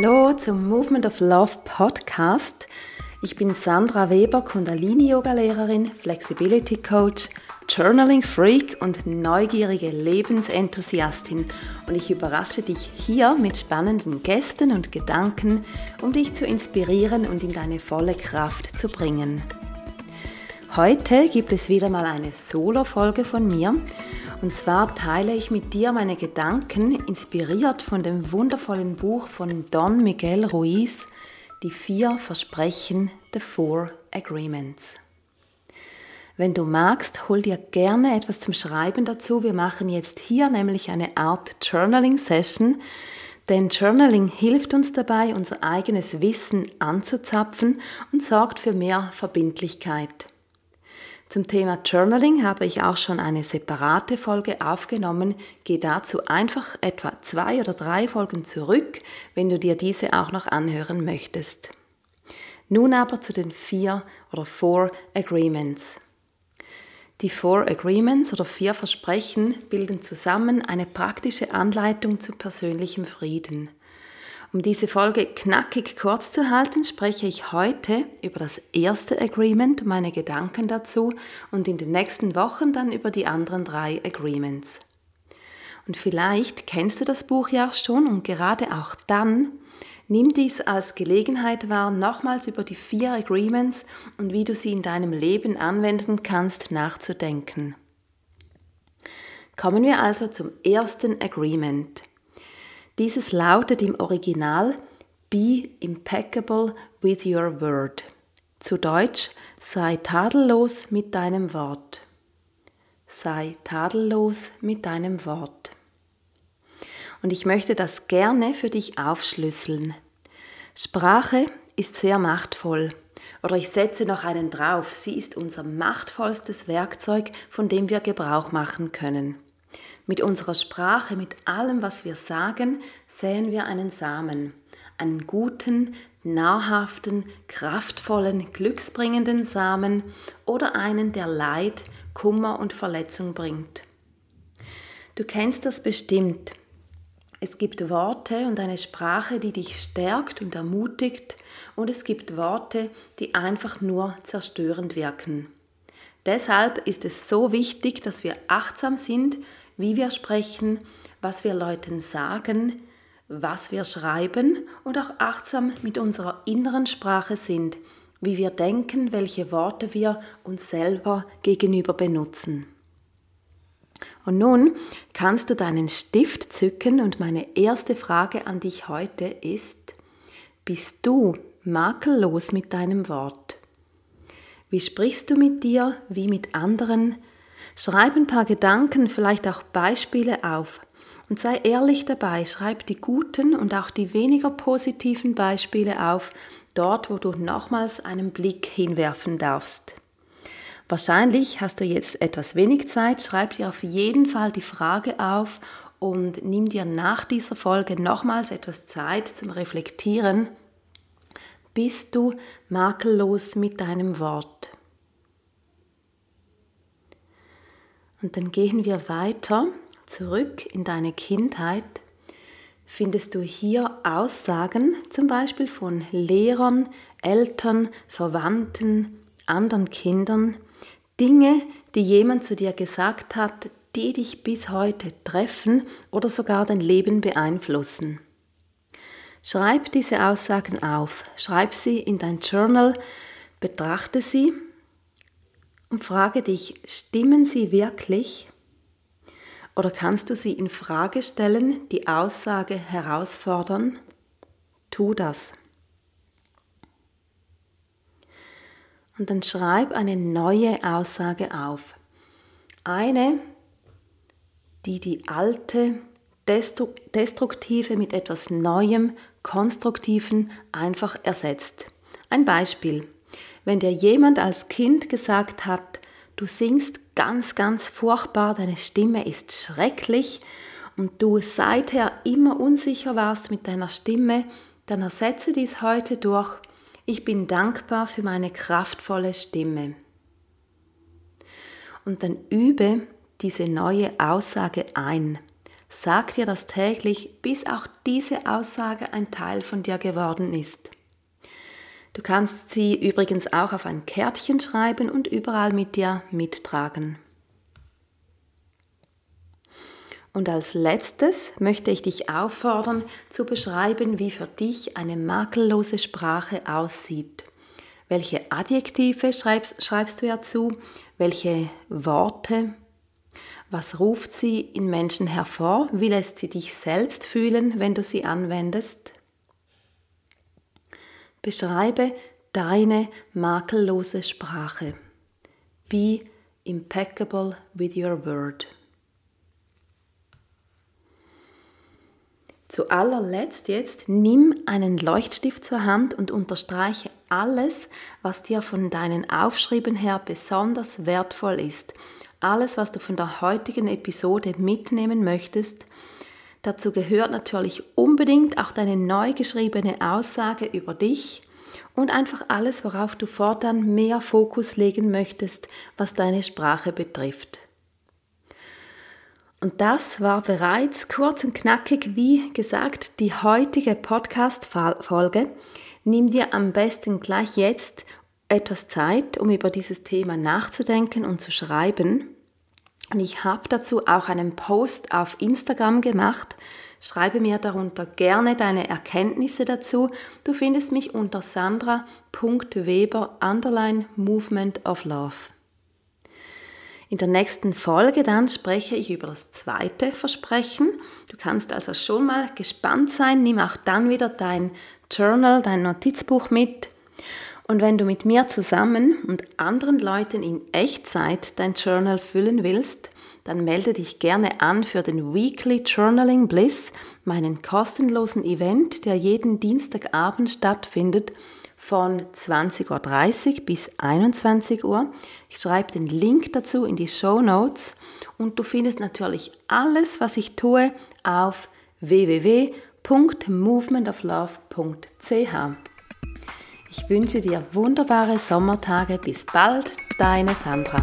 Hallo zum Movement of Love Podcast. Ich bin Sandra Weber, Kundalini-Yoga-Lehrerin, Flexibility Coach, Journaling Freak und neugierige Lebensenthusiastin. Und ich überrasche dich hier mit spannenden Gästen und Gedanken, um dich zu inspirieren und in deine volle Kraft zu bringen. Heute gibt es wieder mal eine Solo-Folge von mir und zwar teile ich mit dir meine Gedanken, inspiriert von dem wundervollen Buch von Don Miguel Ruiz, Die vier Versprechen, The Four Agreements. Wenn du magst, hol dir gerne etwas zum Schreiben dazu. Wir machen jetzt hier nämlich eine Art Journaling-Session, denn Journaling hilft uns dabei, unser eigenes Wissen anzuzapfen und sorgt für mehr Verbindlichkeit. Zum Thema Journaling habe ich auch schon eine separate Folge aufgenommen. Geh dazu einfach etwa zwei oder drei Folgen zurück, wenn du dir diese auch noch anhören möchtest. Nun aber zu den vier oder Four Agreements. Die Four Agreements oder vier Versprechen bilden zusammen eine praktische Anleitung zu persönlichem Frieden. Um diese Folge knackig kurz zu halten, spreche ich heute über das erste Agreement, meine Gedanken dazu und in den nächsten Wochen dann über die anderen drei Agreements. Und vielleicht kennst du das Buch ja auch schon und gerade auch dann nimm dies als Gelegenheit wahr, nochmals über die vier Agreements und wie du sie in deinem Leben anwenden kannst, nachzudenken. Kommen wir also zum ersten Agreement. Dieses lautet im Original Be impeccable with your word. Zu Deutsch sei tadellos mit deinem Wort. Sei tadellos mit deinem Wort. Und ich möchte das gerne für dich aufschlüsseln. Sprache ist sehr machtvoll. Oder ich setze noch einen drauf. Sie ist unser machtvollstes Werkzeug, von dem wir Gebrauch machen können. Mit unserer Sprache, mit allem, was wir sagen, säen wir einen Samen, einen guten, nahrhaften, kraftvollen, glücksbringenden Samen oder einen, der Leid, Kummer und Verletzung bringt. Du kennst das bestimmt. Es gibt Worte und eine Sprache, die dich stärkt und ermutigt, und es gibt Worte, die einfach nur zerstörend wirken. Deshalb ist es so wichtig, dass wir achtsam sind, wie wir sprechen, was wir Leuten sagen, was wir schreiben und auch achtsam mit unserer inneren Sprache sind, wie wir denken, welche Worte wir uns selber gegenüber benutzen. Und nun kannst du deinen Stift zücken und meine erste Frage an dich heute ist, bist du makellos mit deinem Wort? Wie sprichst du mit dir wie mit anderen? Schreib ein paar Gedanken, vielleicht auch Beispiele auf und sei ehrlich dabei. Schreib die guten und auch die weniger positiven Beispiele auf, dort wo du nochmals einen Blick hinwerfen darfst. Wahrscheinlich hast du jetzt etwas wenig Zeit, schreib dir auf jeden Fall die Frage auf und nimm dir nach dieser Folge nochmals etwas Zeit zum Reflektieren. Bist du makellos mit deinem Wort? Und dann gehen wir weiter zurück in deine Kindheit. Findest du hier Aussagen zum Beispiel von Lehrern, Eltern, Verwandten, anderen Kindern, Dinge, die jemand zu dir gesagt hat, die dich bis heute treffen oder sogar dein Leben beeinflussen. Schreib diese Aussagen auf, schreib sie in dein Journal, betrachte sie und frage dich, stimmen sie wirklich? Oder kannst du sie in Frage stellen, die Aussage herausfordern? Tu das. Und dann schreib eine neue Aussage auf. Eine, die die alte, destruktive mit etwas Neuem, Konstruktiven einfach ersetzt. Ein Beispiel. Wenn dir jemand als Kind gesagt hat, du singst ganz, ganz furchtbar, deine Stimme ist schrecklich und du seither immer unsicher warst mit deiner Stimme, dann ersetze dies heute durch, ich bin dankbar für meine kraftvolle Stimme. Und dann übe diese neue Aussage ein. Sag dir das täglich, bis auch diese Aussage ein Teil von dir geworden ist. Du kannst sie übrigens auch auf ein Kärtchen schreiben und überall mit dir mittragen. Und als letztes möchte ich dich auffordern, zu beschreiben, wie für dich eine makellose Sprache aussieht. Welche Adjektive schreibst, schreibst du ja zu? Welche Worte? Was ruft sie in Menschen hervor? Wie lässt sie dich selbst fühlen, wenn du sie anwendest? Beschreibe deine makellose Sprache. Be impeccable with your word. Zu allerletzt jetzt nimm einen Leuchtstift zur Hand und unterstreiche alles, was dir von deinen Aufschrieben her besonders wertvoll ist. Alles, was du von der heutigen Episode mitnehmen möchtest. Dazu gehört natürlich unbedingt auch deine neu geschriebene Aussage über dich und einfach alles, worauf du fortan mehr Fokus legen möchtest, was deine Sprache betrifft. Und das war bereits kurz und knackig, wie gesagt, die heutige Podcast-Folge. Nimm dir am besten gleich jetzt etwas Zeit, um über dieses Thema nachzudenken und zu schreiben. Und ich habe dazu auch einen Post auf Instagram gemacht. Schreibe mir darunter gerne deine Erkenntnisse dazu. Du findest mich unter sandra.weber underline movement of love. In der nächsten Folge dann spreche ich über das zweite Versprechen. Du kannst also schon mal gespannt sein. Nimm auch dann wieder dein Journal, dein Notizbuch mit. Und wenn du mit mir zusammen und anderen Leuten in Echtzeit dein Journal füllen willst, dann melde dich gerne an für den Weekly Journaling Bliss, meinen kostenlosen Event, der jeden Dienstagabend stattfindet von 20.30 Uhr bis 21 Uhr. Ich schreibe den Link dazu in die Show Notes und du findest natürlich alles, was ich tue, auf www.movementoflove.ch. Ich wünsche dir wunderbare Sommertage. Bis bald, deine Sandra.